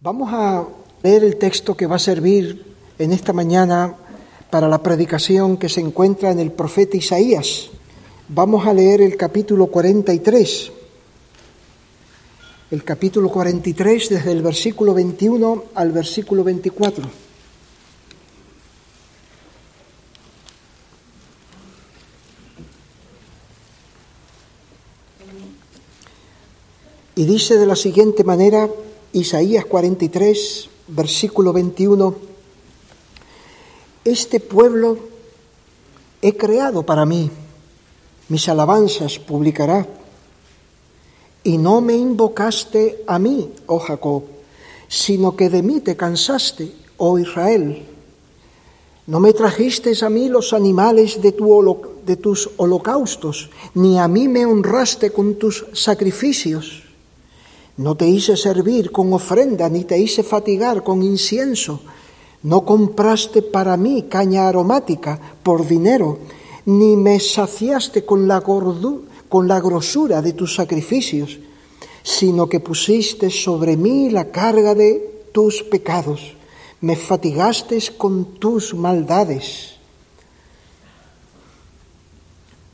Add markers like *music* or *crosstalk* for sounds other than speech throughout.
Vamos a leer el texto que va a servir en esta mañana para la predicación que se encuentra en el profeta Isaías. Vamos a leer el capítulo 43. El capítulo 43 desde el versículo 21 al versículo 24. Y dice de la siguiente manera, Isaías 43, versículo 21, Este pueblo he creado para mí, mis alabanzas publicará, y no me invocaste a mí, oh Jacob, sino que de mí te cansaste, oh Israel. No me trajiste a mí los animales de, tu de tus holocaustos, ni a mí me honraste con tus sacrificios. No te hice servir con ofrenda, ni te hice fatigar con incienso. No compraste para mí caña aromática por dinero, ni me saciaste con la, con la grosura de tus sacrificios, sino que pusiste sobre mí la carga de tus pecados. Me fatigaste con tus maldades.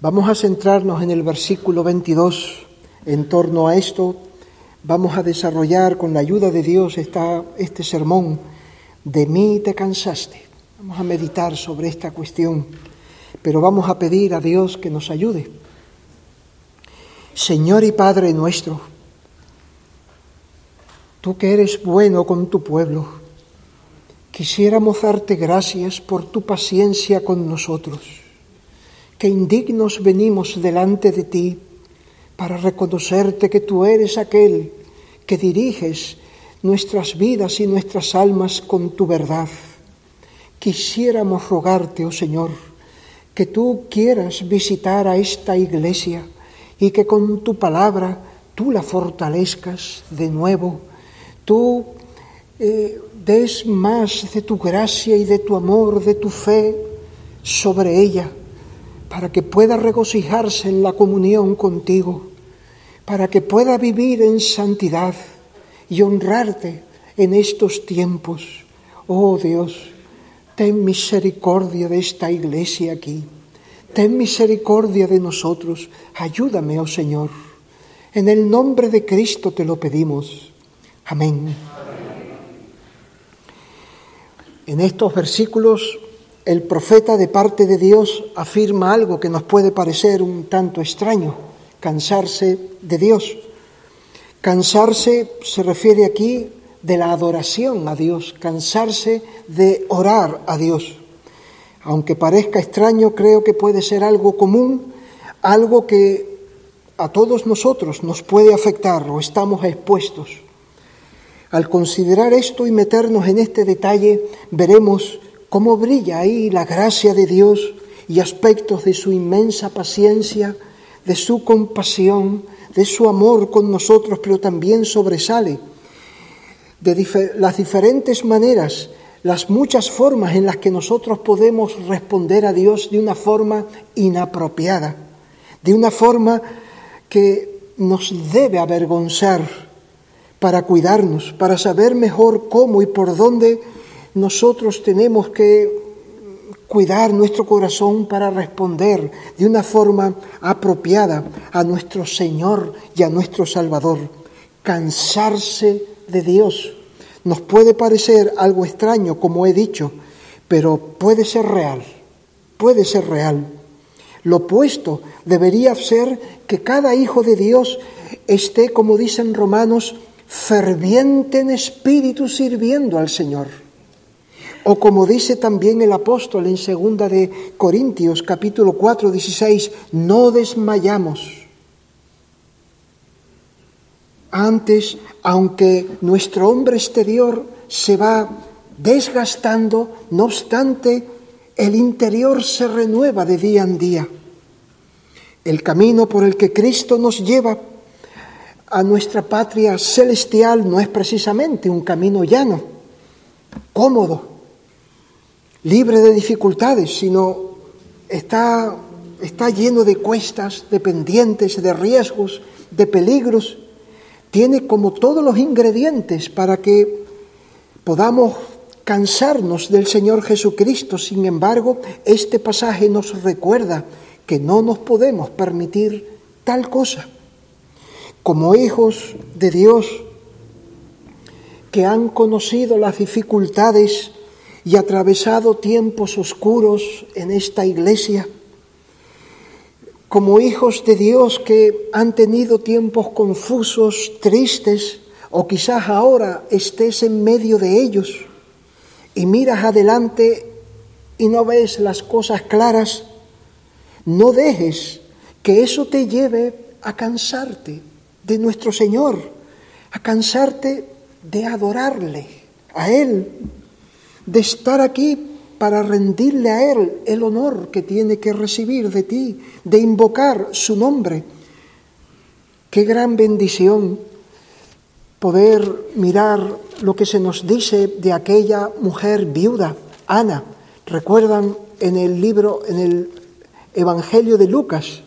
Vamos a centrarnos en el versículo 22 en torno a esto vamos a desarrollar con la ayuda de Dios esta, este sermón. De mí te cansaste. Vamos a meditar sobre esta cuestión, pero vamos a pedir a Dios que nos ayude. Señor y Padre nuestro, tú que eres bueno con tu pueblo, quisiéramos darte gracias por tu paciencia con nosotros, que indignos venimos delante de ti para reconocerte que tú eres aquel que diriges nuestras vidas y nuestras almas con tu verdad. Quisiéramos rogarte, oh Señor, que tú quieras visitar a esta iglesia y que con tu palabra tú la fortalezcas de nuevo, tú eh, des más de tu gracia y de tu amor, de tu fe sobre ella para que pueda regocijarse en la comunión contigo, para que pueda vivir en santidad y honrarte en estos tiempos. Oh Dios, ten misericordia de esta iglesia aquí. Ten misericordia de nosotros. Ayúdame, oh Señor. En el nombre de Cristo te lo pedimos. Amén. En estos versículos el profeta de parte de Dios afirma algo que nos puede parecer un tanto extraño, cansarse de Dios. Cansarse se refiere aquí de la adoración a Dios, cansarse de orar a Dios. Aunque parezca extraño, creo que puede ser algo común, algo que a todos nosotros nos puede afectar o estamos expuestos. Al considerar esto y meternos en este detalle, veremos cómo brilla ahí la gracia de Dios y aspectos de su inmensa paciencia, de su compasión, de su amor con nosotros, pero también sobresale de las diferentes maneras, las muchas formas en las que nosotros podemos responder a Dios de una forma inapropiada, de una forma que nos debe avergonzar para cuidarnos, para saber mejor cómo y por dónde nosotros tenemos que cuidar nuestro corazón para responder de una forma apropiada a nuestro Señor y a nuestro Salvador. Cansarse de Dios. Nos puede parecer algo extraño, como he dicho, pero puede ser real, puede ser real. Lo opuesto debería ser que cada hijo de Dios esté, como dicen romanos, ferviente en espíritu sirviendo al Señor. O como dice también el apóstol en segunda de Corintios capítulo 4, 16, no desmayamos. Antes, aunque nuestro hombre exterior se va desgastando, no obstante, el interior se renueva de día en día. El camino por el que Cristo nos lleva a nuestra patria celestial no es precisamente un camino llano, cómodo, libre de dificultades, sino está, está lleno de cuestas, de pendientes, de riesgos, de peligros. Tiene como todos los ingredientes para que podamos cansarnos del Señor Jesucristo. Sin embargo, este pasaje nos recuerda que no nos podemos permitir tal cosa. Como hijos de Dios que han conocido las dificultades y atravesado tiempos oscuros en esta iglesia, como hijos de Dios que han tenido tiempos confusos, tristes, o quizás ahora estés en medio de ellos y miras adelante y no ves las cosas claras, no dejes que eso te lleve a cansarte de nuestro Señor, a cansarte de adorarle a Él, de estar aquí para rendirle a Él el honor que tiene que recibir de ti, de invocar su nombre. Qué gran bendición poder mirar lo que se nos dice de aquella mujer viuda, Ana. Recuerdan en el libro, en el Evangelio de Lucas,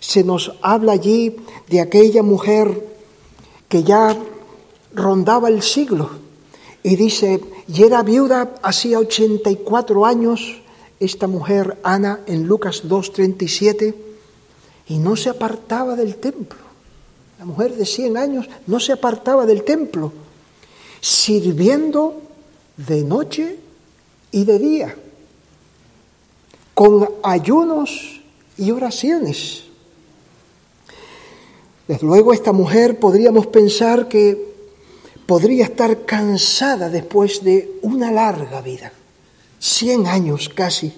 se nos habla allí de aquella mujer que ya rondaba el siglo y dice, y era viuda hacía 84 años, esta mujer Ana en Lucas 2.37, y no se apartaba del templo. La mujer de 100 años no se apartaba del templo, sirviendo de noche y de día, con ayunos y oraciones. Desde luego esta mujer podríamos pensar que podría estar cansada después de una larga vida, 100 años casi,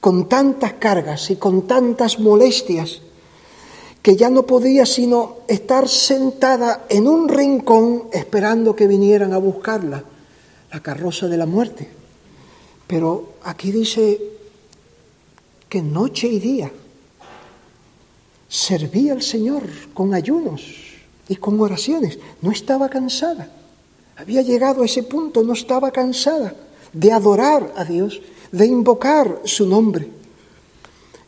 con tantas cargas y con tantas molestias que ya no podía sino estar sentada en un rincón esperando que vinieran a buscarla, la carroza de la muerte. Pero aquí dice que noche y día servía al Señor con ayunos y con oraciones. No estaba cansada. Había llegado a ese punto, no estaba cansada de adorar a Dios, de invocar su nombre.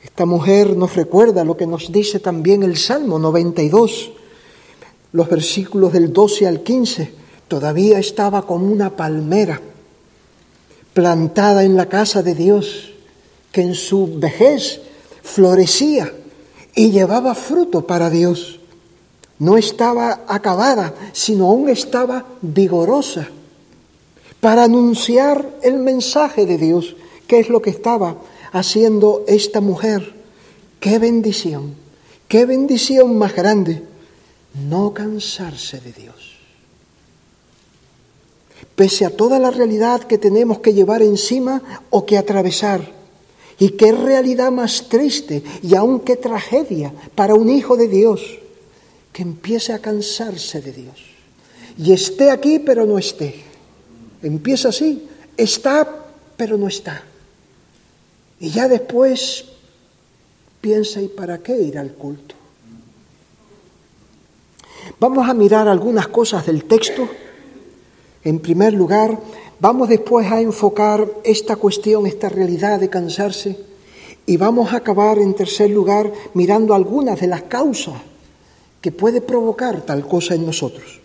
Esta mujer nos recuerda lo que nos dice también el Salmo 92, los versículos del 12 al 15. Todavía estaba como una palmera plantada en la casa de Dios, que en su vejez florecía y llevaba fruto para Dios. No estaba acabada, sino aún estaba vigorosa para anunciar el mensaje de Dios, que es lo que estaba haciendo esta mujer. Qué bendición, qué bendición más grande, no cansarse de Dios. Pese a toda la realidad que tenemos que llevar encima o que atravesar, y qué realidad más triste y aún qué tragedia para un hijo de Dios que empiece a cansarse de Dios y esté aquí pero no esté. Empieza así, está pero no está. Y ya después piensa, ¿y para qué ir al culto? Vamos a mirar algunas cosas del texto. En primer lugar, vamos después a enfocar esta cuestión, esta realidad de cansarse, y vamos a acabar en tercer lugar mirando algunas de las causas que puede provocar tal cosa en nosotros.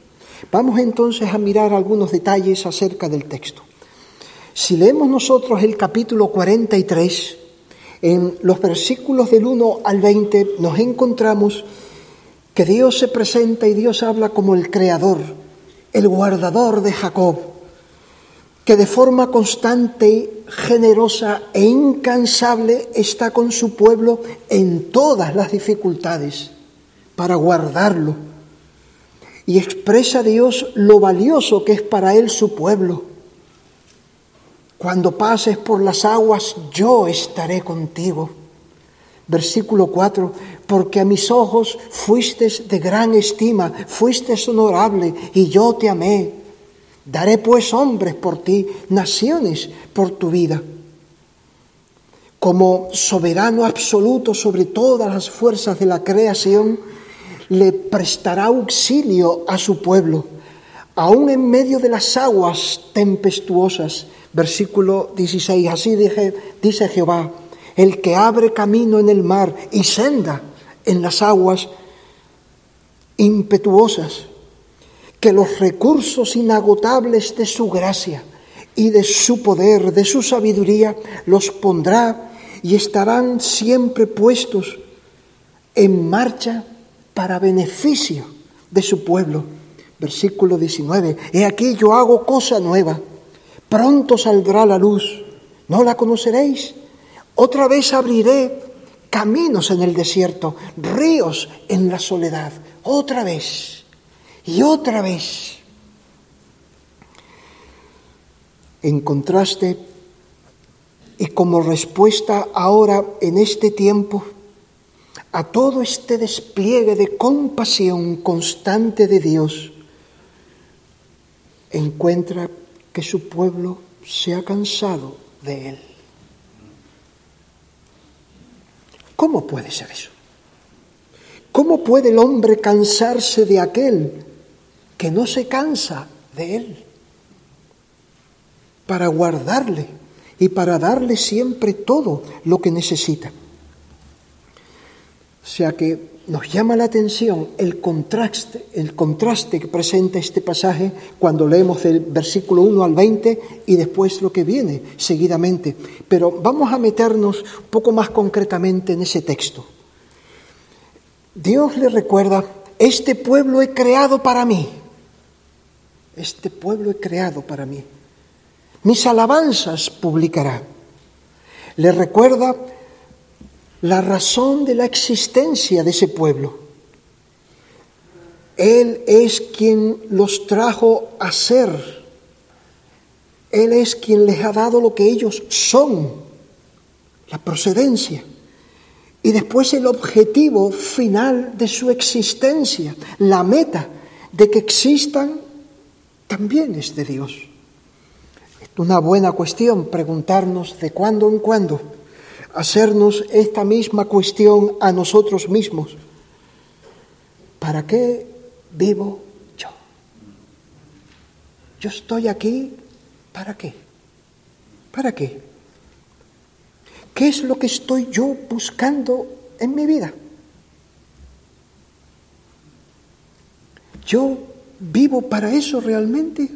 Vamos entonces a mirar algunos detalles acerca del texto. Si leemos nosotros el capítulo 43, en los versículos del 1 al 20 nos encontramos que Dios se presenta y Dios habla como el creador, el guardador de Jacob, que de forma constante, generosa e incansable está con su pueblo en todas las dificultades para guardarlo. Y expresa a Dios lo valioso que es para él su pueblo cuando pases por las aguas, yo estaré contigo. Versículo 4, porque a mis ojos fuiste de gran estima, fuiste honorable y yo te amé. Daré pues hombres por ti, naciones por tu vida. Como soberano absoluto sobre todas las fuerzas de la creación, le prestará auxilio a su pueblo, aun en medio de las aguas tempestuosas. Versículo 16, así dice Jehová, el que abre camino en el mar y senda en las aguas impetuosas, que los recursos inagotables de su gracia y de su poder, de su sabiduría, los pondrá y estarán siempre puestos en marcha para beneficio de su pueblo. Versículo 19. He aquí yo hago cosa nueva. Pronto saldrá la luz. ¿No la conoceréis? Otra vez abriré caminos en el desierto, ríos en la soledad. Otra vez. Y otra vez. En contraste, y como respuesta ahora en este tiempo, a todo este despliegue de compasión constante de Dios, encuentra que su pueblo se ha cansado de él. ¿Cómo puede ser eso? ¿Cómo puede el hombre cansarse de aquel que no se cansa de él? Para guardarle y para darle siempre todo lo que necesita. O sea que nos llama la atención el contraste, el contraste que presenta este pasaje cuando leemos del versículo 1 al 20 y después lo que viene seguidamente. Pero vamos a meternos un poco más concretamente en ese texto. Dios le recuerda, este pueblo he creado para mí. Este pueblo he creado para mí. Mis alabanzas publicará. Le recuerda la razón de la existencia de ese pueblo. Él es quien los trajo a ser. Él es quien les ha dado lo que ellos son, la procedencia. Y después el objetivo final de su existencia, la meta de que existan, también es de Dios. Es una buena cuestión preguntarnos de cuándo en cuándo hacernos esta misma cuestión a nosotros mismos. ¿Para qué vivo yo? Yo estoy aquí, ¿para qué? ¿Para qué? ¿Qué es lo que estoy yo buscando en mi vida? ¿Yo vivo para eso realmente?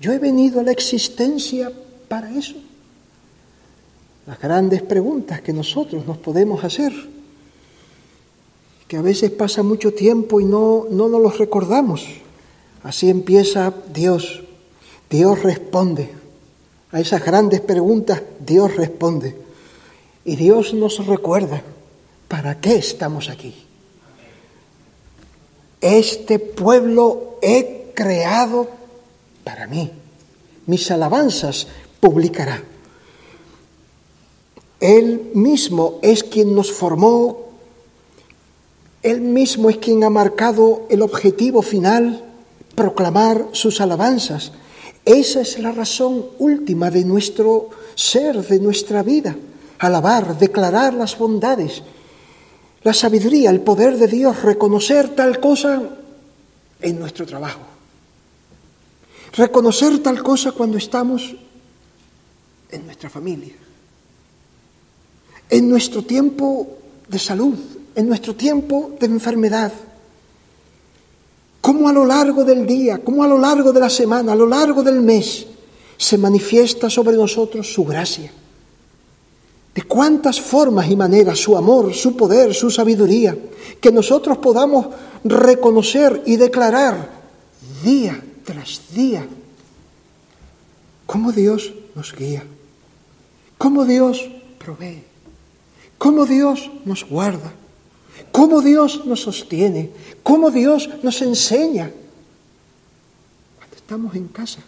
¿Yo he venido a la existencia para eso? Las grandes preguntas que nosotros nos podemos hacer, que a veces pasa mucho tiempo y no, no nos los recordamos. Así empieza Dios. Dios responde. A esas grandes preguntas Dios responde. Y Dios nos recuerda para qué estamos aquí. Este pueblo he creado para mí. Mis alabanzas publicará. Él mismo es quien nos formó, Él mismo es quien ha marcado el objetivo final, proclamar sus alabanzas. Esa es la razón última de nuestro ser, de nuestra vida, alabar, declarar las bondades, la sabiduría, el poder de Dios, reconocer tal cosa en nuestro trabajo, reconocer tal cosa cuando estamos en nuestra familia en nuestro tiempo de salud, en nuestro tiempo de enfermedad. Cómo a lo largo del día, cómo a lo largo de la semana, a lo largo del mes, se manifiesta sobre nosotros su gracia. De cuántas formas y maneras su amor, su poder, su sabiduría, que nosotros podamos reconocer y declarar día tras día. Cómo Dios nos guía, cómo Dios provee cómo Dios nos guarda, cómo Dios nos sostiene, cómo Dios nos enseña cuando estamos en casa.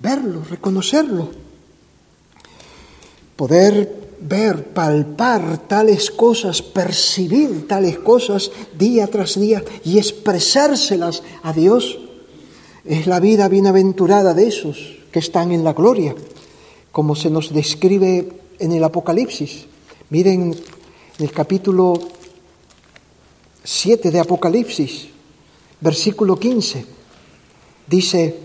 Verlo, reconocerlo, poder ver, palpar tales cosas, percibir tales cosas día tras día y expresárselas a Dios, es la vida bienaventurada de esos que están en la gloria, como se nos describe en el Apocalipsis. Miren el capítulo 7 de Apocalipsis, versículo 15. Dice,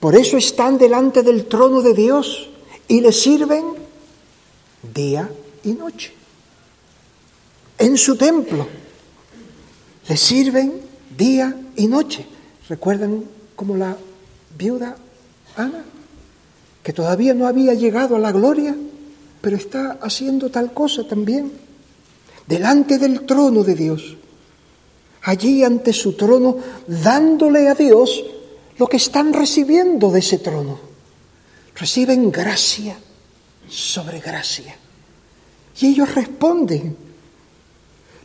por eso están delante del trono de Dios y le sirven día y noche. En su templo le sirven día y noche. ¿Recuerdan como la viuda Ana? Que todavía no había llegado a la gloria, pero está haciendo tal cosa también. Delante del trono de Dios. Allí ante su trono, dándole a Dios lo que están recibiendo de ese trono. Reciben gracia sobre gracia. Y ellos responden,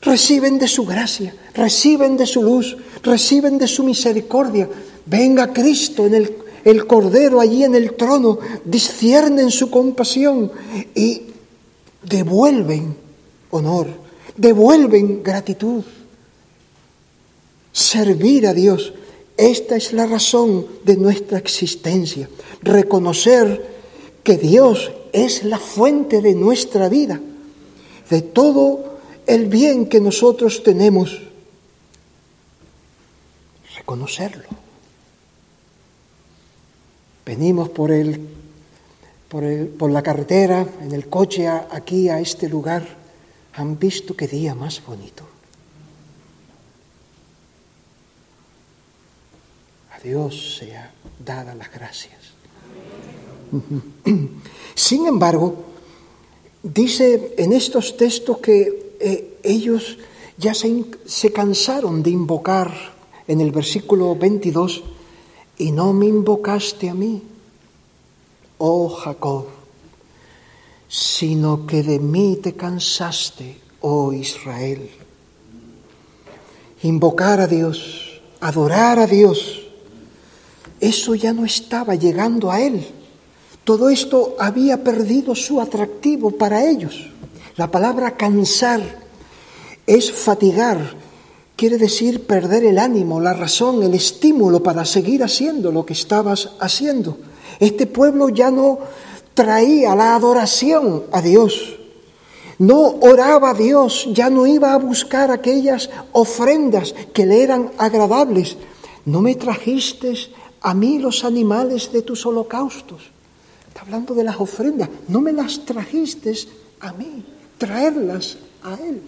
reciben de su gracia, reciben de su luz, reciben de su misericordia. Venga Cristo en el, el Cordero allí en el trono, disciernen su compasión y devuelven honor, devuelven gratitud. Servir a Dios, esta es la razón de nuestra existencia, reconocer que Dios es la fuente de nuestra vida de todo el bien que nosotros tenemos, reconocerlo. Venimos por, el, por, el, por la carretera, en el coche aquí a este lugar. Han visto qué día más bonito. A Dios sea dada las gracias. *clears throat* Sin embargo, Dice en estos textos que eh, ellos ya se, se cansaron de invocar en el versículo 22, y no me invocaste a mí, oh Jacob, sino que de mí te cansaste, oh Israel. Invocar a Dios, adorar a Dios, eso ya no estaba llegando a él. Todo esto había perdido su atractivo para ellos. La palabra cansar es fatigar, quiere decir perder el ánimo, la razón, el estímulo para seguir haciendo lo que estabas haciendo. Este pueblo ya no traía la adoración a Dios, no oraba a Dios, ya no iba a buscar aquellas ofrendas que le eran agradables. No me trajiste a mí los animales de tus holocaustos hablando de las ofrendas. No me las trajiste a mí, traerlas a Él.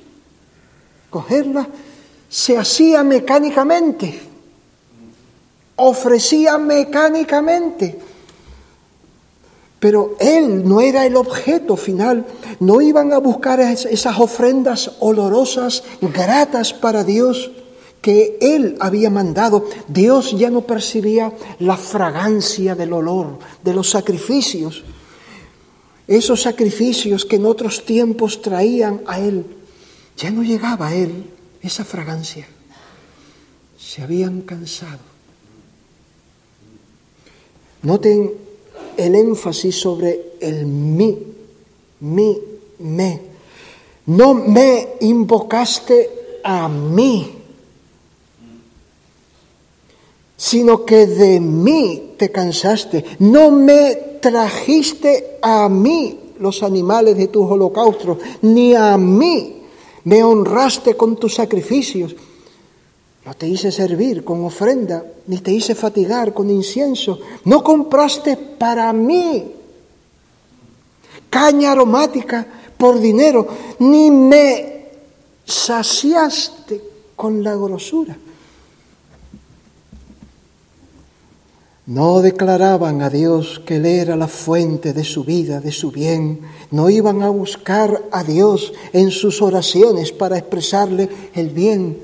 Cogerlas se hacía mecánicamente, ofrecía mecánicamente. Pero Él no era el objeto final. No iban a buscar esas ofrendas olorosas, gratas para Dios que él había mandado, Dios ya no percibía la fragancia del olor, de los sacrificios. Esos sacrificios que en otros tiempos traían a él, ya no llegaba a él esa fragancia. Se habían cansado. Noten el énfasis sobre el mí, mí, me. No me invocaste a mí sino que de mí te cansaste. No me trajiste a mí los animales de tus holocaustos, ni a mí me honraste con tus sacrificios. No te hice servir con ofrenda, ni te hice fatigar con incienso. No compraste para mí caña aromática por dinero, ni me saciaste con la grosura. No declaraban a Dios que Él era la fuente de su vida, de su bien. No iban a buscar a Dios en sus oraciones para expresarle el bien,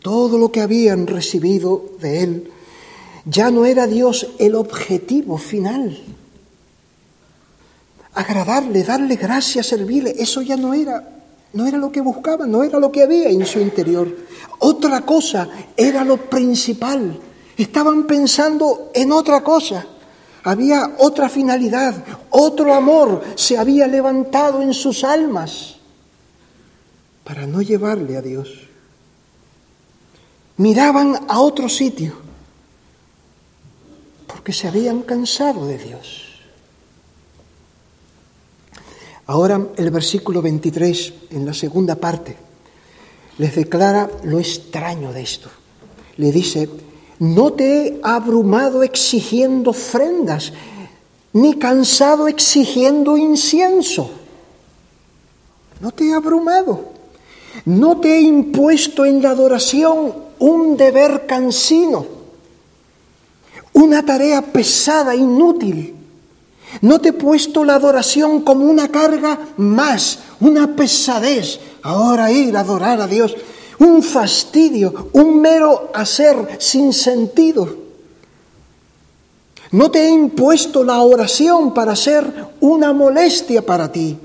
todo lo que habían recibido de Él. Ya no era Dios el objetivo final. Agradarle, darle gracias, servirle, eso ya no era, no era lo que buscaban, no era lo que había en su interior. Otra cosa era lo principal Estaban pensando en otra cosa. Había otra finalidad, otro amor se había levantado en sus almas para no llevarle a Dios. Miraban a otro sitio porque se habían cansado de Dios. Ahora el versículo 23, en la segunda parte, les declara lo extraño de esto. Le dice, no te he abrumado exigiendo ofrendas, ni cansado exigiendo incienso. No te he abrumado. No te he impuesto en la adoración un deber cansino. una tarea pesada, inútil. No te he puesto la adoración como una carga más, una pesadez. Ahora ir a adorar a Dios, un fastidio, un mero hacer sin sentido. No te he impuesto la oración para ser una molestia para ti,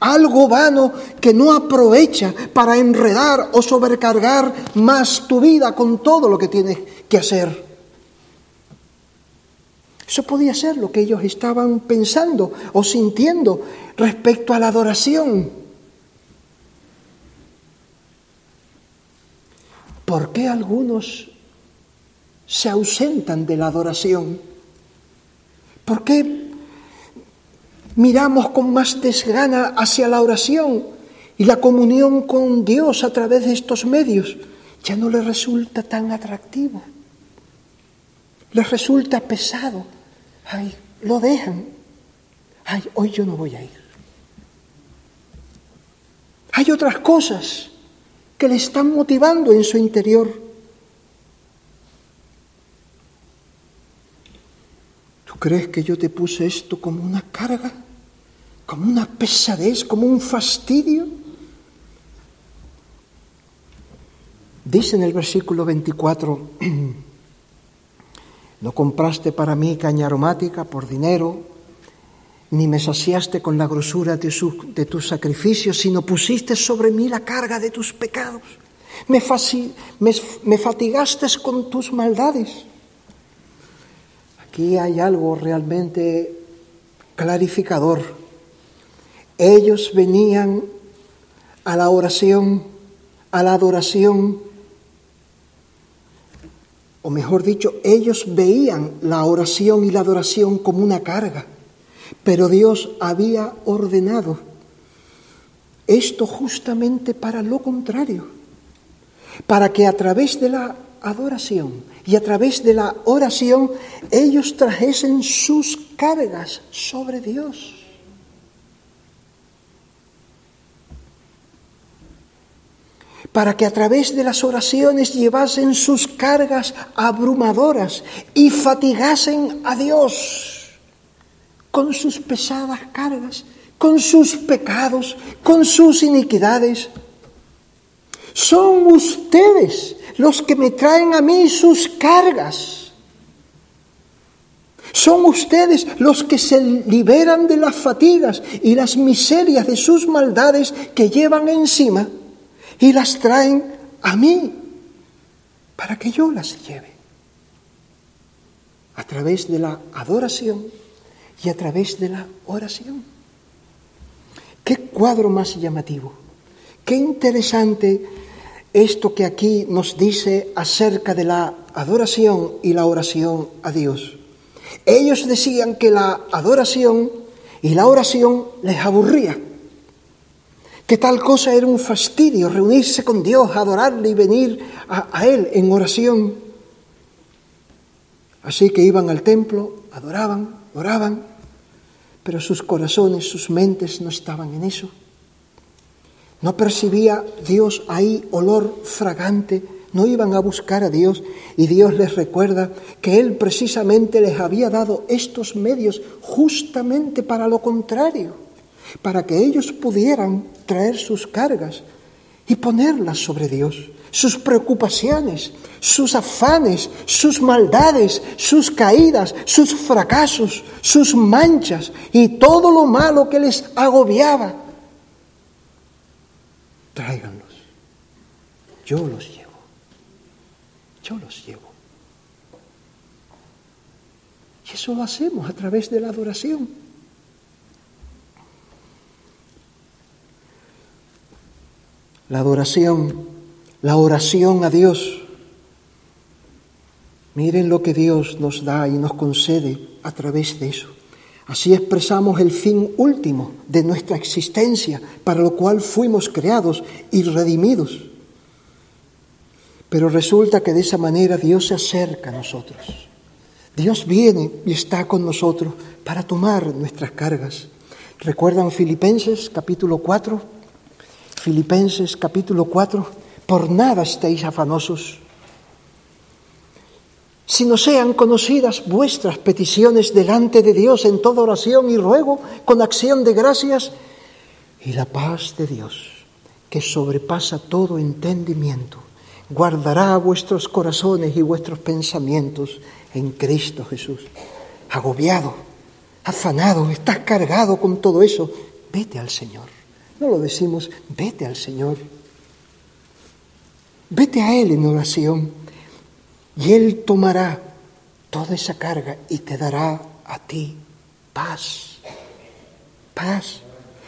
algo vano que no aprovecha para enredar o sobrecargar más tu vida con todo lo que tienes que hacer. Eso podía ser lo que ellos estaban pensando o sintiendo respecto a la adoración. ¿Por qué algunos se ausentan de la adoración? ¿Por qué miramos con más desgana hacia la oración y la comunión con Dios a través de estos medios? Ya no les resulta tan atractivo, les resulta pesado. Ay, lo dejan. Ay, hoy yo no voy a ir. Hay otras cosas que le están motivando en su interior. ¿Tú crees que yo te puse esto como una carga, como una pesadez, como un fastidio? Dice en el versículo 24, *clears throat* no compraste para mí caña aromática por dinero, ni me saciaste con la grosura de, de tus sacrificios, sino pusiste sobre mí la carga de tus pecados. Me, me fatigaste con tus maldades. Aquí hay algo realmente clarificador. Ellos venían a la oración, a la adoración, o mejor dicho, ellos veían la oración y la adoración como una carga pero Dios había ordenado esto justamente para lo contrario, para que a través de la adoración y a través de la oración ellos trajesen sus cargas sobre Dios. para que a través de las oraciones llevasen sus cargas abrumadoras y fatigasen a Dios con sus pesadas cargas, con sus pecados, con sus iniquidades. Son ustedes los que me traen a mí sus cargas. Son ustedes los que se liberan de las fatigas y las miserias de sus maldades que llevan encima y las traen a mí para que yo las lleve. A través de la adoración y a través de la oración. Qué cuadro más llamativo, qué interesante esto que aquí nos dice acerca de la adoración y la oración a Dios. Ellos decían que la adoración y la oración les aburría, que tal cosa era un fastidio, reunirse con Dios, adorarle y venir a, a Él en oración. Así que iban al templo, adoraban, oraban, pero sus corazones, sus mentes no estaban en eso. No percibía Dios ahí olor fragante, no iban a buscar a Dios y Dios les recuerda que Él precisamente les había dado estos medios justamente para lo contrario, para que ellos pudieran traer sus cargas y ponerlas sobre Dios sus preocupaciones, sus afanes, sus maldades, sus caídas, sus fracasos, sus manchas y todo lo malo que les agobiaba. Tráiganlos. Yo los llevo. Yo los llevo. Y eso lo hacemos a través de la adoración. La adoración la oración a Dios. Miren lo que Dios nos da y nos concede a través de eso. Así expresamos el fin último de nuestra existencia, para lo cual fuimos creados y redimidos. Pero resulta que de esa manera Dios se acerca a nosotros. Dios viene y está con nosotros para tomar nuestras cargas. ¿Recuerdan Filipenses capítulo 4? Filipenses capítulo 4 por nada estéis afanosos. sino sean conocidas vuestras peticiones delante de Dios en toda oración y ruego con acción de gracias y la paz de Dios, que sobrepasa todo entendimiento, guardará vuestros corazones y vuestros pensamientos en Cristo Jesús. Agobiado, afanado, estás cargado con todo eso, vete al Señor. No lo decimos, vete al Señor. Vete a Él en oración y Él tomará toda esa carga y te dará a ti paz. Paz.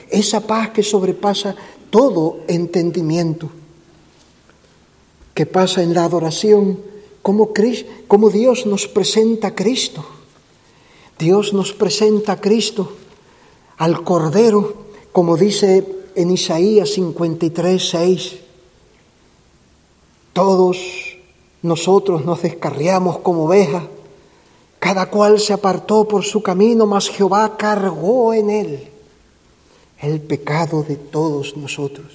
Esa paz que sobrepasa todo entendimiento. Que pasa en la adoración, como, como Dios nos presenta a Cristo. Dios nos presenta a Cristo, al Cordero, como dice en Isaías 53, 6. Todos nosotros nos descarriamos como ovejas, cada cual se apartó por su camino, mas Jehová cargó en él el pecado de todos nosotros.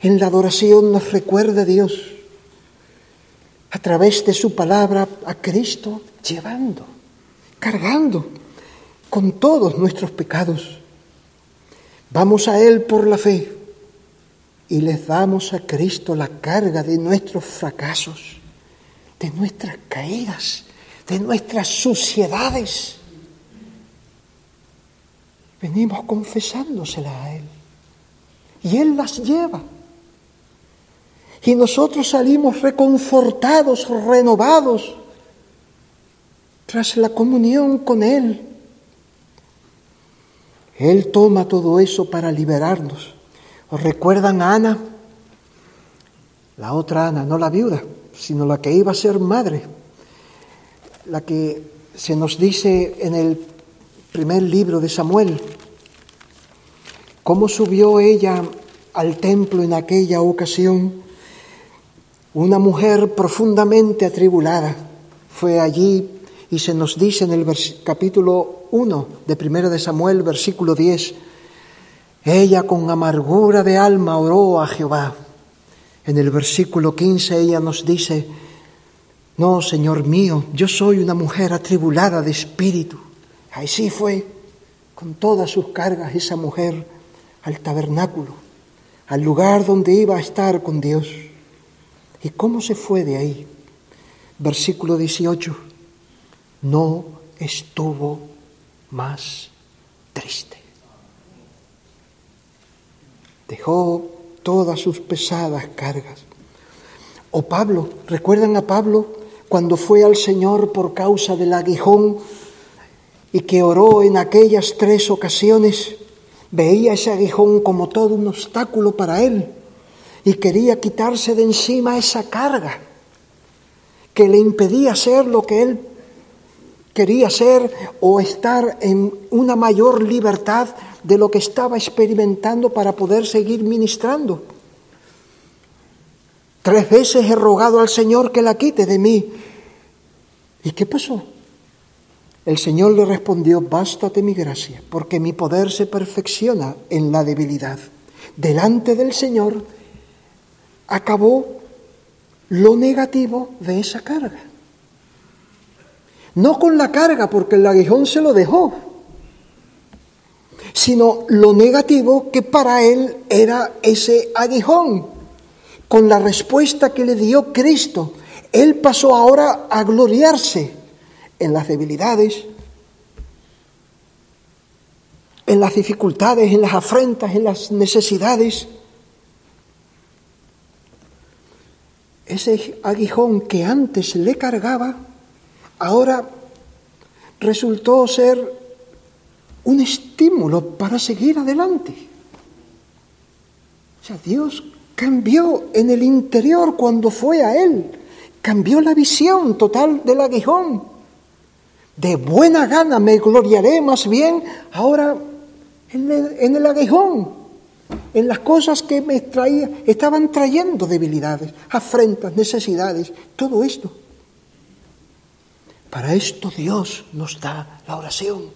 En la adoración nos recuerda Dios a través de su palabra a Cristo llevando, cargando con todos nuestros pecados. Vamos a Él por la fe y les damos a Cristo la carga de nuestros fracasos, de nuestras caídas, de nuestras suciedades. Venimos confesándoselas a Él y Él las lleva. Y nosotros salimos reconfortados, renovados, tras la comunión con Él. Él toma todo eso para liberarnos. Recuerdan a Ana? La otra Ana, no la viuda, sino la que iba a ser madre, la que se nos dice en el primer libro de Samuel, cómo subió ella al templo en aquella ocasión, una mujer profundamente atribulada, fue allí y se nos dice en el capítulo 1 de Primero de Samuel, versículo 10, ella con amargura de alma oró a Jehová. En el versículo 15 ella nos dice, no, Señor mío, yo soy una mujer atribulada de espíritu. Así fue, con todas sus cargas, esa mujer al tabernáculo, al lugar donde iba a estar con Dios. ¿Y cómo se fue de ahí? Versículo 18, no estuvo más triste dejó todas sus pesadas cargas. O Pablo, ¿recuerdan a Pablo cuando fue al Señor por causa del aguijón y que oró en aquellas tres ocasiones? Veía ese aguijón como todo un obstáculo para él y quería quitarse de encima esa carga que le impedía hacer lo que él quería ser o estar en una mayor libertad de lo que estaba experimentando para poder seguir ministrando. Tres veces he rogado al Señor que la quite de mí. ¿Y qué pasó? El Señor le respondió, bástate mi gracia, porque mi poder se perfecciona en la debilidad. Delante del Señor acabó lo negativo de esa carga. No con la carga, porque el aguijón se lo dejó, sino lo negativo que para él era ese aguijón. Con la respuesta que le dio Cristo, él pasó ahora a gloriarse en las debilidades, en las dificultades, en las afrentas, en las necesidades. Ese aguijón que antes le cargaba, ahora resultó ser un estímulo para seguir adelante. O sea, Dios cambió en el interior cuando fue a Él, cambió la visión total del aguijón. De buena gana me gloriaré más bien ahora en el, en aguijón, en las cosas que me traía, estaban trayendo debilidades, afrentas, necesidades, todo esto. Para esto Dios nos da la oración.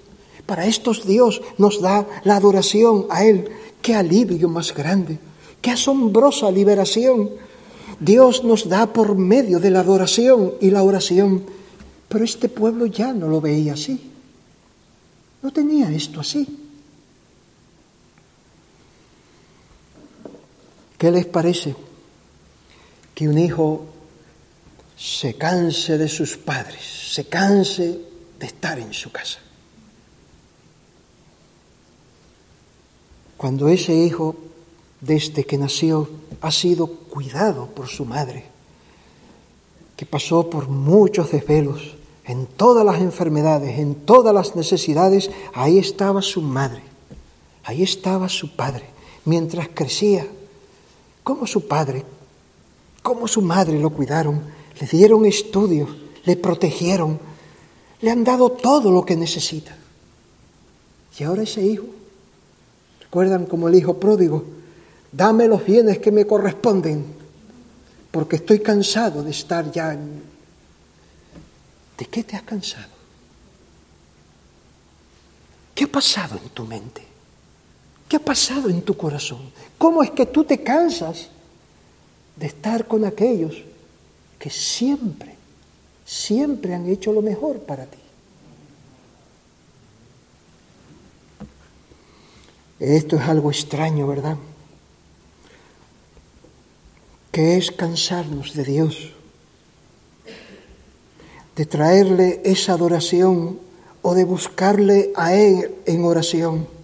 Para estos Dios nos da la adoración a Él. Qué alivio más grande, qué asombrosa liberación. Dios nos da por medio de la adoración y la oración Pero este pueblo ya no lo veía así. No tenía esto así. ¿Qué les parece que un hijo se canse de sus padres, se canse de estar en su casa? Cuando ese hijo, desde que nació, ha sido cuidado por su madre, que pasó por muchos desvelos, en todas las enfermedades, en todas las necesidades, ahí estaba su madre, ahí estaba su padre, mientras crecía cómo su padre, cómo su madre lo cuidaron, le dieron estudios, le protegieron, le han dado todo lo que necesita. Y ahora ese hijo, recuerdan como el hijo pródigo, dame los bienes que me corresponden, porque estoy cansado de estar ya en... ¿De qué te has cansado? ¿Qué ha pasado en tu mente? ¿Qué ha pasado en tu corazón? ¿Cómo es que tú te cansas de estar con aquellos que siempre, siempre han hecho lo mejor para ti? Esto es algo extraño, ¿verdad? Que es cansarnos de Dios, de traerle esa adoración o de buscarle a Él en oración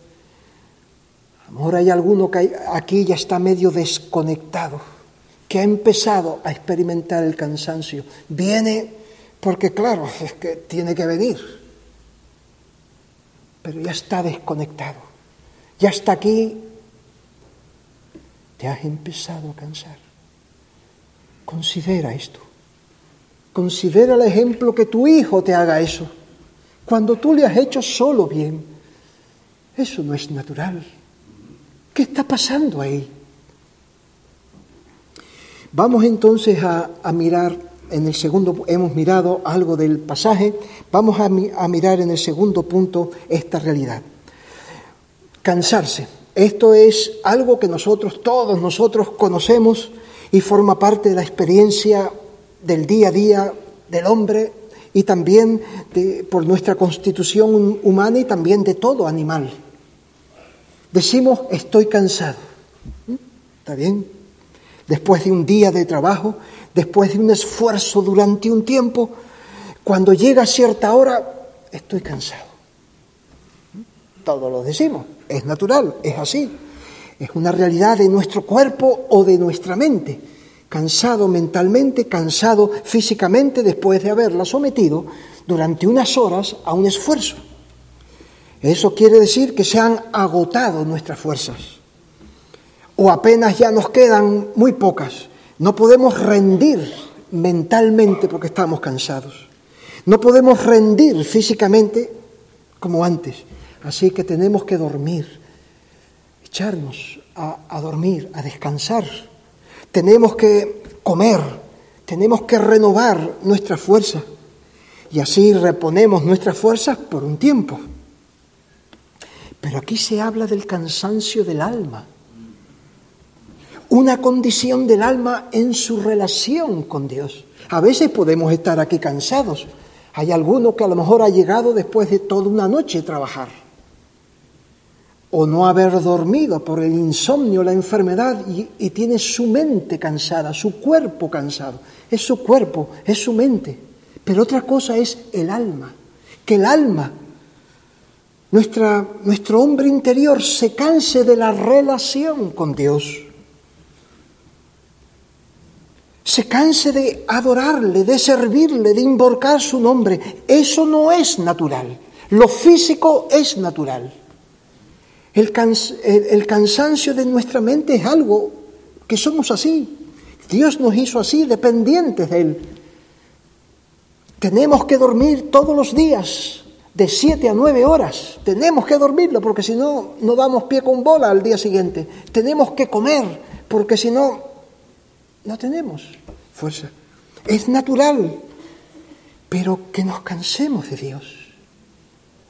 Ahora hay alguno que aquí ya está medio desconectado, que ha empezado a experimentar el cansancio. Viene porque, claro, es que tiene que venir, pero ya está desconectado. Ya está aquí, te has empezado a cansar. Considera esto. Considera el ejemplo que tu hijo te haga eso. Cuando tú le has hecho solo bien, eso no es natural. ¿Qué está pasando ahí? Vamos entonces a, mirar en el segundo, hemos mirado algo del pasaje, vamos a, mirar en el segundo punto esta realidad. Cansarse. Esto es algo que nosotros, todos nosotros conocemos y forma parte de la experiencia del día a día del hombre y también de, por nuestra constitución humana y también de todo animal. Decimos, estoy cansado. ¿Mm? ¿Está bien? Después de un día de trabajo, después de un esfuerzo durante un tiempo, cuando llega cierta hora, estoy cansado. Todos lo decimos, es natural, es así. Es una realidad de nuestro cuerpo o de nuestra mente. Cansado mentalmente, cansado físicamente después de haberla sometido durante unas horas a un esfuerzo. Eso quiere decir que se han agotado nuestras fuerzas o apenas ya nos quedan muy pocas. No podemos rendir mentalmente porque estamos cansados. No podemos rendir físicamente como antes. Así que tenemos que dormir, echarnos a, dormir, a descansar. Tenemos que comer, tenemos que renovar nuestra fuerza. Y así reponemos nuestras fuerzas por un tiempo. Pero aquí se habla del cansancio del alma, una condición del alma en su relación con Dios. A veces podemos estar aquí cansados. Hay alguno que a lo mejor ha llegado después de toda una noche trabajar. O no haber dormido por el insomnio, la enfermedad, y, y tiene su mente cansada, su cuerpo cansado. Es su cuerpo, es su mente. Pero otra cosa es el alma. Que el alma nuestro hombre interior se canse de la relación con Dios. Se canse de adorarle, de servirle, de invocar su nombre. Eso no es natural. Lo físico es natural. El, cansancio de nuestra mente es algo que somos así. Dios nos hizo así, dependientes de Él. Tenemos que dormir todos los días, de siete a nueve horas. Tenemos que dormirlo porque si no, no damos pie con bola al día siguiente. Tenemos que comer porque si no, no tenemos fuerza. Es natural, pero que nos cansemos de Dios.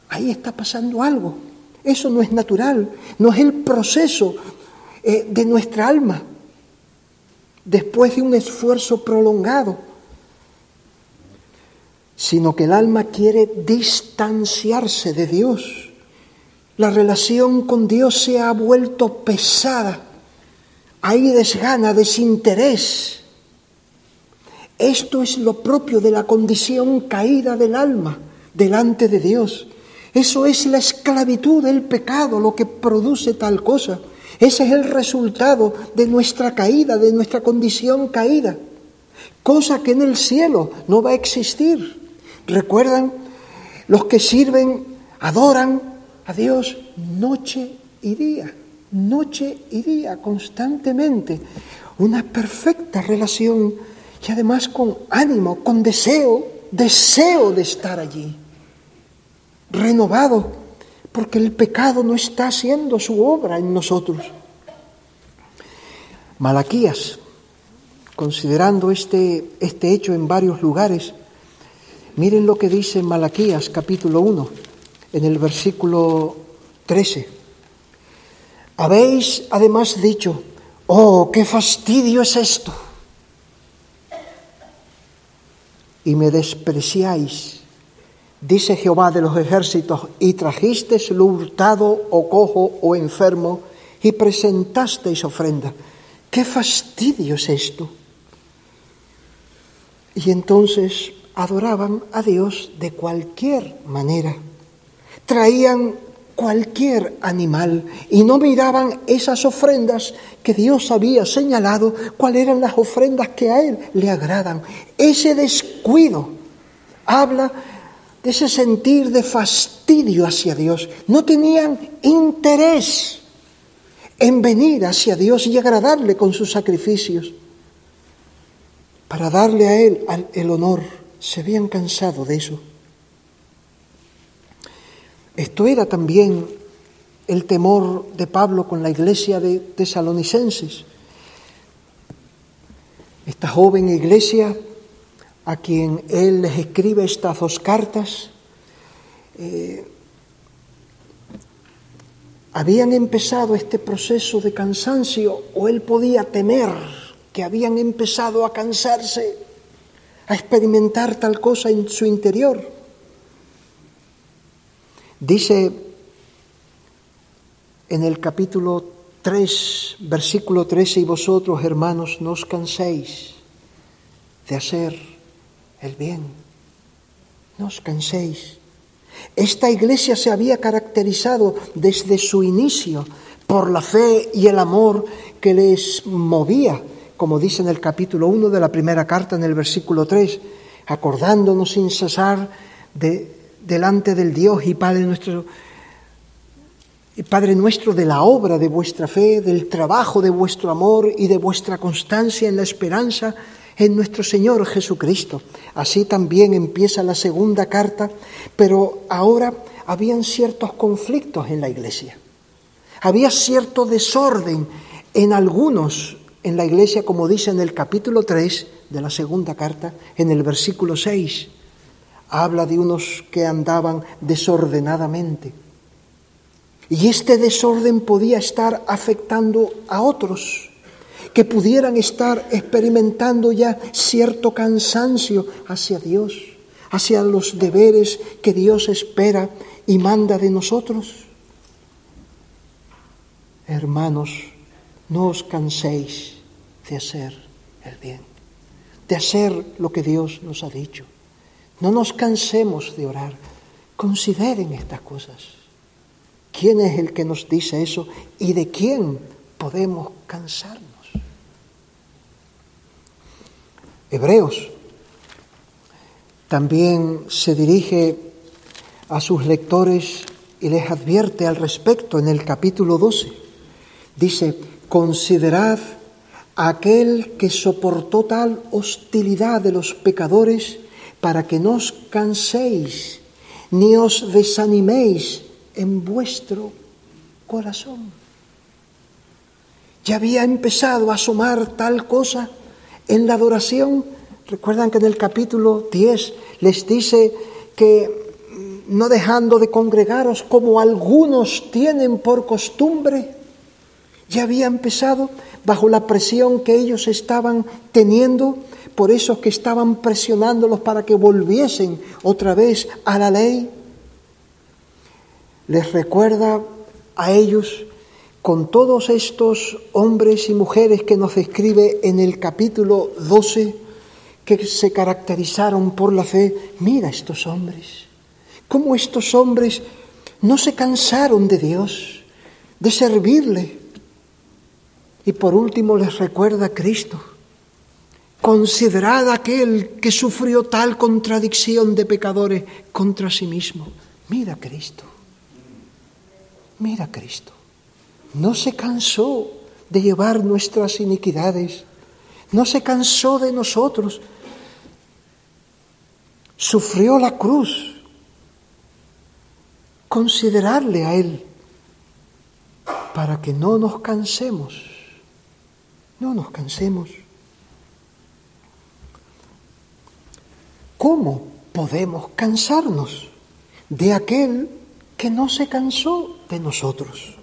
Ahí está pasando algo. Eso no es natural, no es el proceso eh, de nuestra alma después de un esfuerzo prolongado sino que el alma quiere distanciarse de Dios. La relación con Dios se ha vuelto pesada. Hay desgana, desinterés. Esto es lo propio de la condición caída del alma delante de Dios. Eso es la esclavitud del pecado, lo que produce tal cosa. Ese es el resultado de nuestra caída, de nuestra condición caída. Cosa que en el cielo no va a existir. ¿Recuerdan? Los que sirven, adoran a Dios noche y día, noche y día, constantemente. Una perfecta relación y además con ánimo, con deseo, deseo de estar allí. Renovado, porque el pecado no está haciendo su obra en nosotros. Malaquías, considerando este, este hecho en varios lugares, miren lo que dice Malaquías capítulo 1, en el versículo 13. Habéis además dicho, oh, qué fastidio es esto y me despreciáis, dice Jehová de los ejércitos, y trajisteis lo hurtado o cojo o enfermo y presentasteis ofrenda. ¿Qué fastidio es esto? Y entonces adoraban a Dios de cualquier manera. Traían cualquier animal y no miraban esas ofrendas que Dios había señalado, cuáles eran las ofrendas que a Él le agradan. Ese descuido habla de ese sentir de fastidio hacia Dios. No tenían interés en venir hacia Dios y agradarle con sus sacrificios. Para darle a Él el honor, se habían cansado de eso. Esto era también el temor de Pablo con la iglesia de tesalonicenses. Esta joven iglesia a quien él les escribe estas dos cartas, eh, habían empezado este proceso de cansancio o él podía temer que habían empezado a cansarse, a experimentar tal cosa en su interior. Dice en el capítulo 3, versículo 13, y vosotros, hermanos, no os canséis de hacer el bien. No os canséis. Esta iglesia se había caracterizado desde su inicio por la fe y el amor que les movía, como dice en el capítulo 1 de la primera carta, en el versículo 3, acordándonos sin cesar de delante del Dios y Padre nuestro, Padre nuestro, de la obra de vuestra fe, del trabajo de vuestro amor y de vuestra constancia en la esperanza en nuestro Señor Jesucristo. Así también empieza la segunda carta, pero ahora habían ciertos conflictos en la iglesia. Había cierto desorden en algunos en la iglesia, como dice en el capítulo 3 de la segunda carta, en el versículo 6 habla de unos que andaban desordenadamente. Y este desorden podía estar afectando a otros que pudieran estar experimentando ya cierto cansancio hacia Dios, hacia los deberes que Dios espera y manda de nosotros. Hermanos, no os canséis de hacer el bien, de hacer lo que Dios nos ha dicho. No nos cansemos de orar. Consideren estas cosas. ¿Quién es el que nos dice eso y de quién podemos cansarnos? Hebreos también se dirige a sus lectores y les advierte al respecto en el capítulo 12. Dice, considerad aquel que soportó tal hostilidad de los pecadores para que no os canséis ni os desaniméis en vuestro corazón. Ya había empezado a asomar tal cosa en la adoración. Recuerdan que en el capítulo 10 les dice que mm, no dejando de congregaros como algunos tienen por costumbre, ya había empezado. Bajo la presión que ellos estaban teniendo, por esos que estaban presionándolos para que volviesen otra vez a la ley. Les recuerda a ellos con todos estos hombres y mujeres que nos describe en el capítulo 12, que se caracterizaron por la fe, mira estos hombres, cómo estos hombres no se cansaron de Dios, de servirle. Y por último les recuerda a Cristo. Considerad aquel que sufrió tal contradicción de pecadores contra sí mismo. Mira a Cristo. Mira a Cristo. No se cansó de llevar nuestras iniquidades. No se cansó de nosotros. Sufrió la cruz. Considerarle a Él para que no nos cansemos. No nos cansemos. ¿Cómo podemos cansarnos de aquel que no se cansó de nosotros?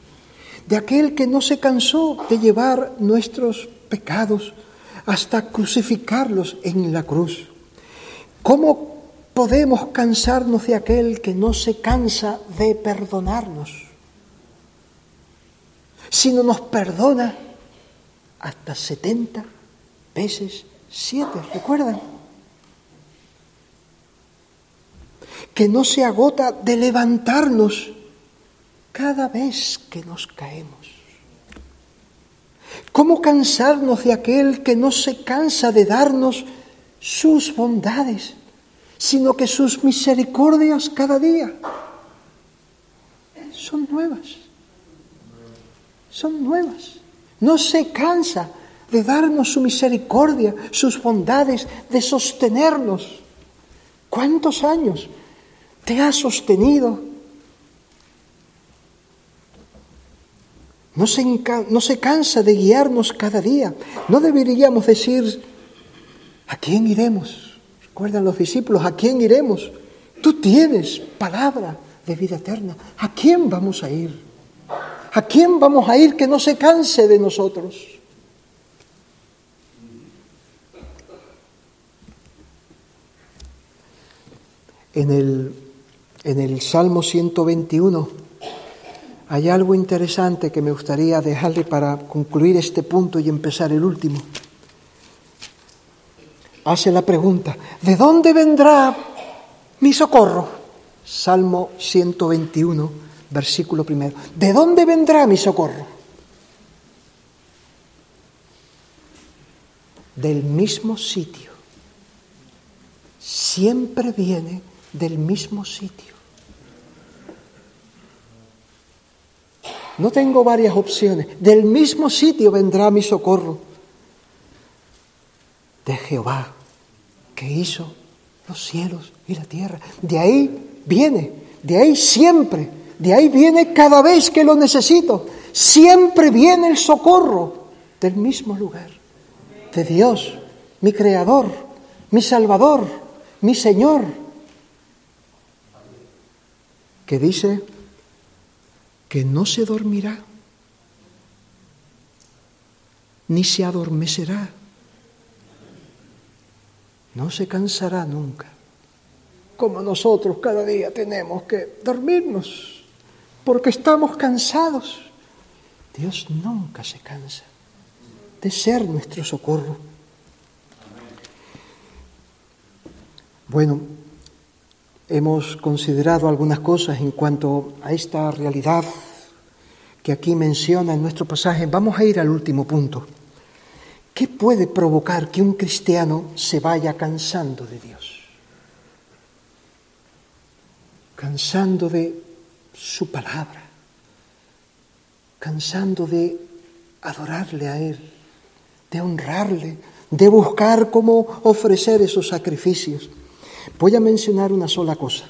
De aquel que no se cansó de llevar nuestros pecados hasta crucificarlos en la cruz. ¿Cómo podemos cansarnos de aquel que no se cansa de perdonarnos? Si no nos perdona hasta 70 veces 7, ¿recuerdan? Que no se agota de levantarnos cada vez que nos caemos. ¿Cómo cansarnos de aquel que no se cansa de darnos sus bondades, sino que sus misericordias cada día son nuevas? Son nuevas. No se cansa de darnos su misericordia, sus bondades, de sostenernos. ¿Cuántos años te ha sostenido? No se, no se cansa de guiarnos cada día. No deberíamos decir, ¿a quién iremos? Recuerdan los discípulos, ¿a quién iremos? Tú tienes palabra de vida eterna. ¿A quién vamos a ir? ¿A quién vamos a ir que no se canse de nosotros? En el, en el Salmo 121 hay algo interesante que me gustaría dejarle para concluir este punto y empezar el último. Hace la pregunta, ¿de dónde vendrá mi socorro? Salmo 121, versículo primero. ¿De dónde vendrá mi socorro? Del mismo sitio. Siempre viene del mismo sitio. No tengo varias opciones. Del mismo sitio vendrá mi socorro. De Jehová, que hizo los cielos y la tierra. De ahí viene, de ahí siempre, de ahí viene cada vez que lo necesito. Siempre viene el socorro del mismo lugar. De Dios, mi Creador, mi Salvador, mi Señor. Que dice, que no se dormirá, ni se adormecerá, no se cansará nunca, como nosotros cada día tenemos que dormirnos, porque estamos cansados. Dios nunca se cansa de ser nuestro socorro. Bueno, hemos considerado algunas cosas en cuanto a esta realidad que aquí menciona en nuestro pasaje. Vamos a ir al último punto. ¿Qué puede provocar que un cristiano se vaya cansando de Dios? Cansando de su palabra, cansando de adorarle a Él, de honrarle, de buscar cómo ofrecer esos sacrificios. Voy a mencionar una sola cosa.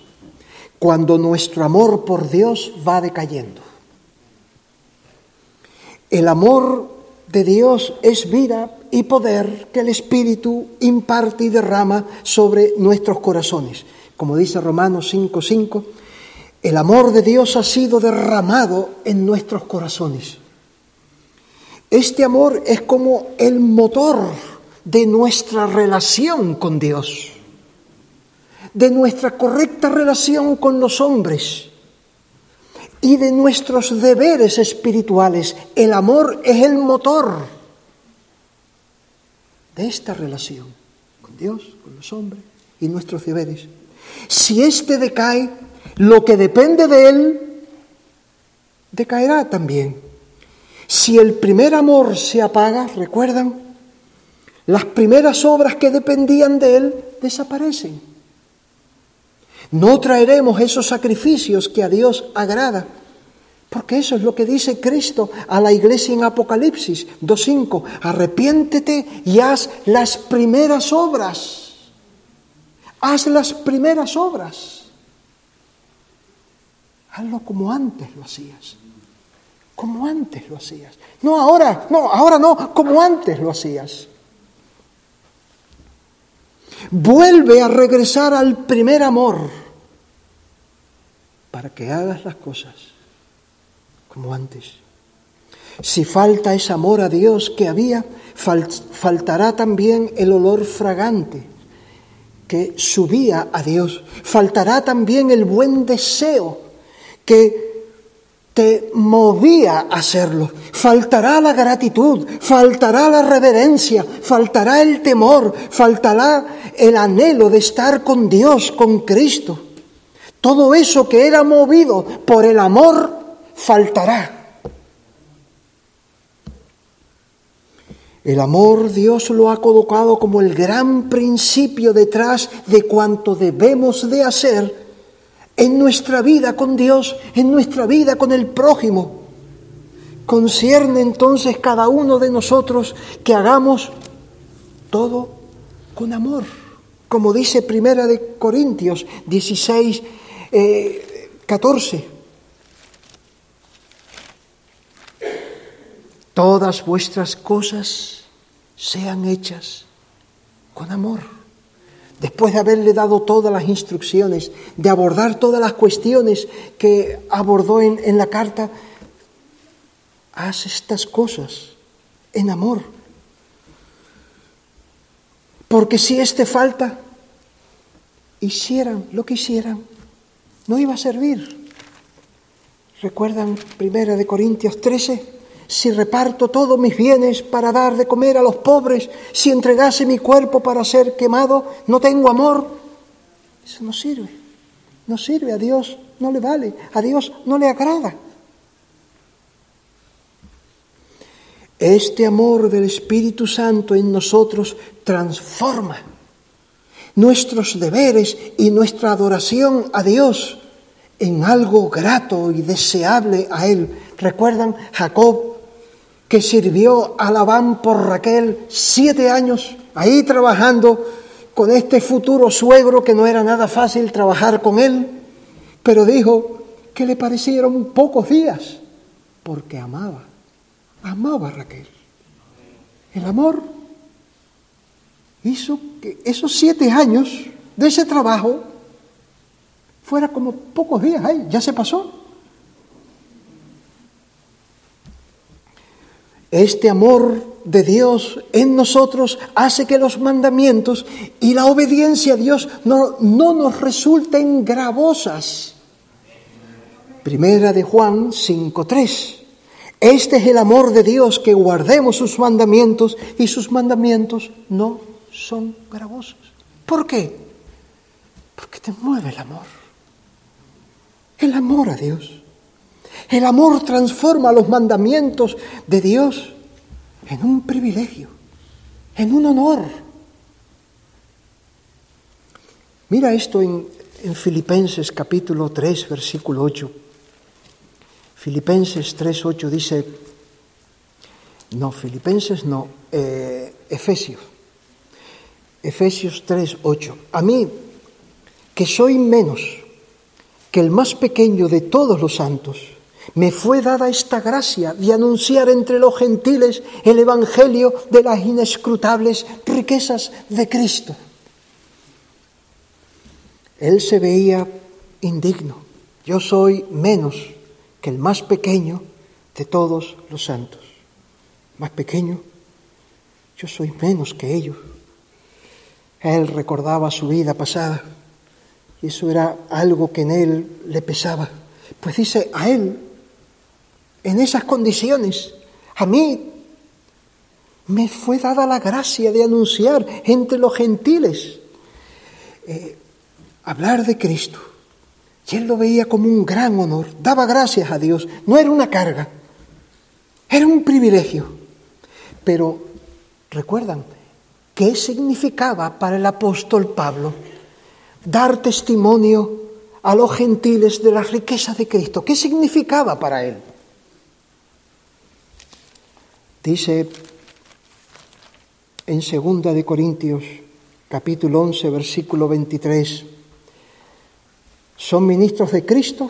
Cuando nuestro amor por Dios va decayendo. El amor de Dios es vida y poder que el Espíritu imparte y derrama sobre nuestros corazones. Como dice Romanos 5:5, el amor de Dios ha sido derramado en nuestros corazones. Este amor es como el motor de nuestra relación con Dios, de nuestra correcta relación con los hombres y de nuestros deberes espirituales. El amor es el motor de esta relación con Dios, con los hombres y nuestros deberes. Si éste decae, lo que depende de él decaerá también. Si el primer amor se apaga, recuerdan, las primeras obras que dependían de él desaparecen. No traeremos esos sacrificios que a Dios agrada, porque eso es lo que dice Cristo a la iglesia en Apocalipsis 2.5. Arrepiéntete y haz las primeras obras. Haz las primeras obras. Hazlo como antes lo hacías. Como antes lo hacías. No ahora, no, ahora no, como antes lo hacías. Vuelve a regresar al primer amor para que hagas las cosas como antes. Si falta ese amor a Dios que había, faltará también el olor fragante que subía a Dios. Faltará también el buen deseo que te movía a hacerlo. Faltará la gratitud, faltará la reverencia, faltará el temor, faltará el anhelo de estar con Dios, con Cristo. Todo eso que era movido por el amor faltará. El amor Dios lo ha colocado como el gran principio detrás de cuanto debemos de hacer en nuestra vida con Dios, en nuestra vida con el prójimo. Concierne entonces cada uno de nosotros que hagamos todo con amor, como dice Primera de Corintios 16, 14. Todas vuestras cosas sean hechas con amor. Después de haberle dado todas las instrucciones, de abordar todas las cuestiones que abordó en, en la carta, haz estas cosas en amor. Porque si este falta, hicieran lo que hicieran, no iba a servir. ¿Recuerdan Primera de Corintios 13? Si reparto todos mis bienes para dar de comer a los pobres, si entregase mi cuerpo para ser quemado, no tengo amor. Eso no sirve. No sirve a Dios, no le vale, a Dios no le agrada. Este amor del Espíritu Santo en nosotros transforma nuestros deberes y nuestra adoración a Dios en algo grato y deseable a Él. ¿Recuerdan Jacob que sirvió a Labán por Raquel siete años ahí trabajando con este futuro suegro que no era nada fácil trabajar con él, pero dijo que le parecieron pocos días porque amaba, amaba a Raquel. El amor hizo que esos siete años de ese trabajo fuera como pocos días ahí, ya se pasó. Este amor de Dios en nosotros hace que los mandamientos y la obediencia a Dios no, no nos resulten gravosas. Primera de Juan 5.3. Este es el amor de Dios, que guardemos sus mandamientos y sus mandamientos no son gravosos. ¿Por qué? Porque te mueve el amor. El amor a Dios. El amor transforma los mandamientos de Dios en un privilegio, en un honor. Mira esto en, Filipenses capítulo 3, versículo 8. Filipenses 3, 8 dice, no, Filipenses no, eh, Efesios. Efesios 3, 8. A mí, que soy menos que el más pequeño de todos los santos, me fue dada esta gracia de anunciar entre los gentiles el Evangelio de las inescrutables riquezas de Cristo. Él se veía indigno. Yo soy menos que el más pequeño de todos los santos. más pequeño, yo soy menos que ellos. Él recordaba su vida pasada y eso era algo que en él le pesaba. Pues dice, a él, en esas condiciones, a mí me fue dada la gracia de anunciar entre los gentiles, eh, hablar de Cristo. Y él lo veía como un gran honor, daba gracias a Dios, no era una carga, era un privilegio. Pero, ¿recuerdan qué significaba para el apóstol Pablo dar testimonio a los gentiles de la riqueza de Cristo? ¿Qué significaba para él? Dice en segunda de Corintios, capítulo 11, versículo 23, son ministros de Cristo,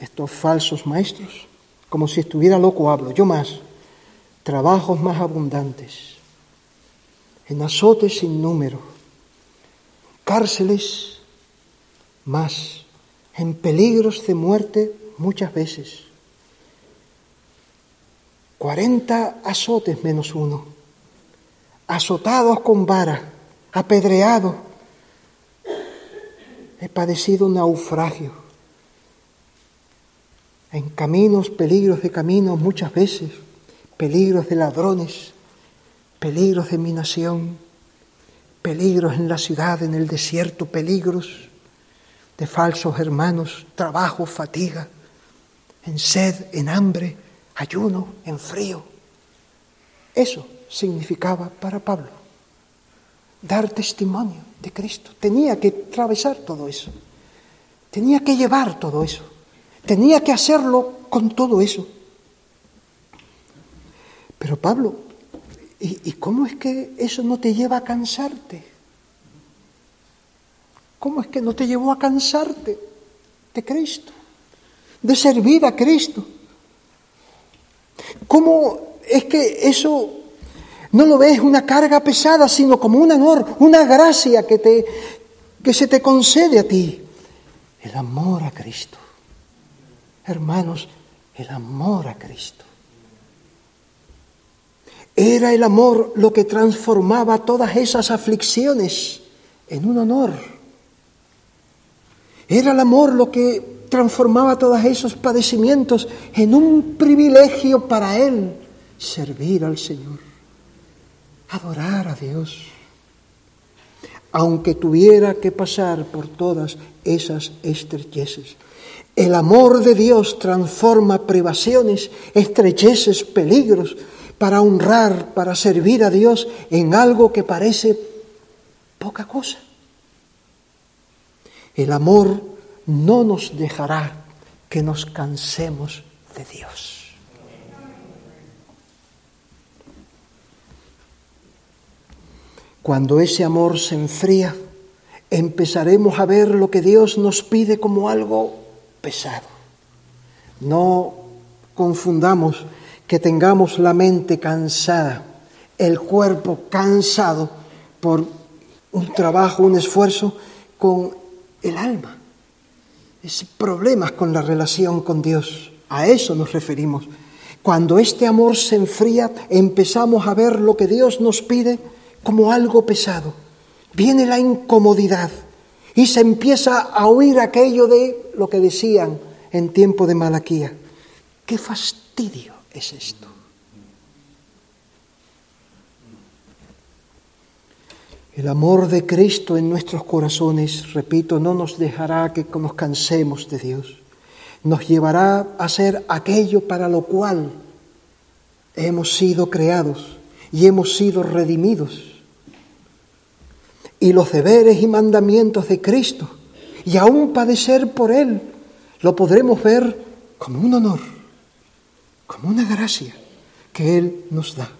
estos falsos maestros, como si estuviera loco hablo, yo más, trabajos más abundantes, en azotes sin número, cárceles más, en peligros de muerte muchas veces, cuarenta azotes menos uno, azotados con vara, apedreados, he padecido naufragio. En caminos, peligros de caminos muchas veces, peligros de ladrones, peligros de minación, peligros en la ciudad, en el desierto, peligros de falsos hermanos, trabajo, fatiga, en sed, en hambre, ayuno, en frío. Eso significaba para Pablo dar testimonio de Cristo. Tenía que atravesar todo eso. Tenía que llevar todo eso. Tenía que hacerlo con todo eso. Pero Pablo, ¿y, cómo es que eso no te lleva a cansarte? ¿Cómo es que no te llevó a cansarte de Cristo? De servir a Cristo. ¿Cómo es que eso no lo ves una carga pesada, sino como un honor, una gracia que, te, que se te concede a ti. El amor a Cristo. Hermanos, el amor a Cristo. Era el amor lo que transformaba todas esas aflicciones en un honor. Era el amor lo que transformaba todos esos padecimientos en un privilegio para Él servir al Señor adorar a Dios, aunque tuviera que pasar por todas esas estrecheces. El amor de Dios transforma privaciones, estrecheces, peligros, para honrar, para servir a Dios en algo que parece poca cosa. El amor no nos dejará que nos cansemos de Dios. Cuando ese amor se enfría, empezaremos a ver lo que Dios nos pide como algo pesado. No confundamos que tengamos la mente cansada, el cuerpo cansado por un trabajo, un esfuerzo, con el alma. Es problemas con la relación con Dios. A eso nos referimos. Cuando este amor se enfría, empezamos a ver lo que Dios nos pide como algo pesado. Viene la incomodidad y se empieza a oír aquello de lo que decían en tiempo de Malaquía. ¿Qué fastidio es esto? El amor de Cristo en nuestros corazones, repito, no nos dejará que nos cansemos de Dios. Nos llevará a ser aquello para lo cual hemos sido creados y hemos sido redimidos y los deberes y mandamientos de Cristo y aún padecer por Él, lo podremos ver como un honor, como una gracia que Él nos da.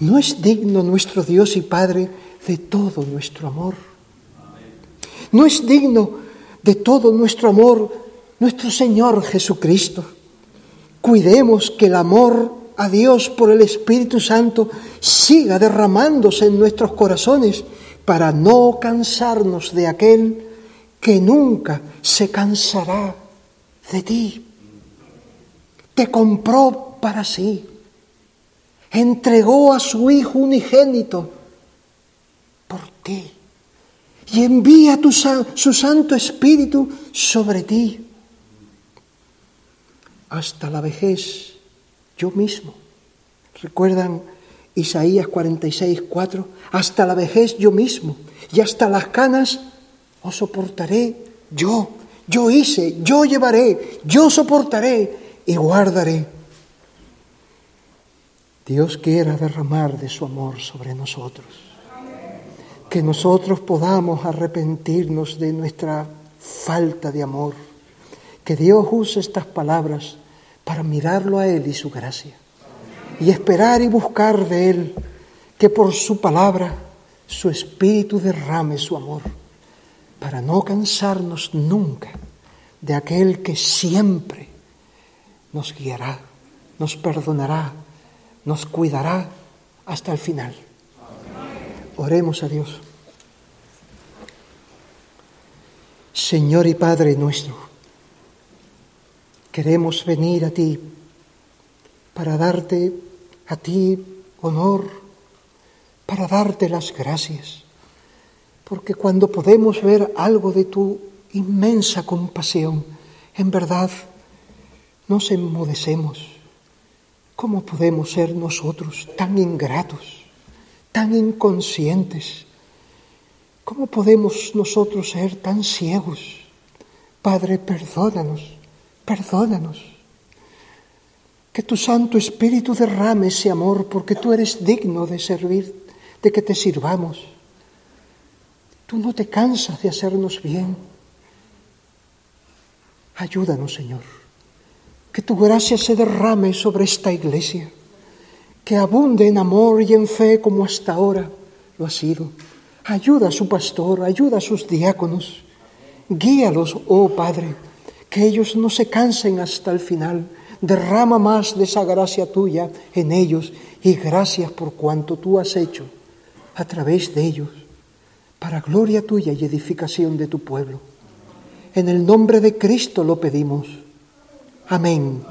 ¿No es digno nuestro Dios y Padre de todo nuestro amor? ¿No es digno de todo nuestro amor nuestro Señor Jesucristo? Cuidemos que el amor a Dios por el Espíritu Santo siga derramándose en nuestros corazones para no cansarnos de aquel que nunca se cansará de ti. Te compró para sí. entregó a su Hijo unigénito y envía tu, su Santo Espíritu sobre ti. Hasta la vejez, yo mismo. ¿Recuerdan Isaías 46, 4? Hasta la vejez yo mismo y hasta las canas os soportaré yo. Yo hice, yo llevaré, yo soportaré y guardaré. Dios quiera derramar de su amor sobre nosotros. Que nosotros podamos arrepentirnos de nuestra falta de amor. Que Dios use estas palabras para mirarlo a Él y su gracia. Y esperar y buscar de Él que por su palabra su espíritu derrame su amor para no cansarnos nunca de aquel que siempre nos guiará, nos perdonará, nos cuidará hasta el final. Oremos a Dios. Señor y Padre nuestro, queremos venir a ti para darte a ti honor, para darte las gracias porque cuando podemos ver algo de tu inmensa compasión, en verdad nos enmudecemos. ¿Cómo podemos ser nosotros tan ingratos, tan inconscientes? ¿Cómo podemos nosotros ser tan ciegos? Padre, perdónanos, perdónanos. Que tu Santo Espíritu derrame ese amor porque tú eres digno de servir, de que te sirvamos. Tú no te cansas de hacernos bien. Ayúdanos, Señor. Que tu gracia se derrame sobre esta iglesia. Que abunde en amor y en fe como hasta ahora lo ha sido. Ayuda a su pastor, ayuda a sus diáconos. Guíalos, oh Padre, que ellos no se cansen hasta el final. Derrama más de esa gracia tuya en ellos y gracias por cuanto tú has hecho a través de ellos para gloria tuya y edificación de tu pueblo. En el nombre de Cristo lo pedimos. Amén.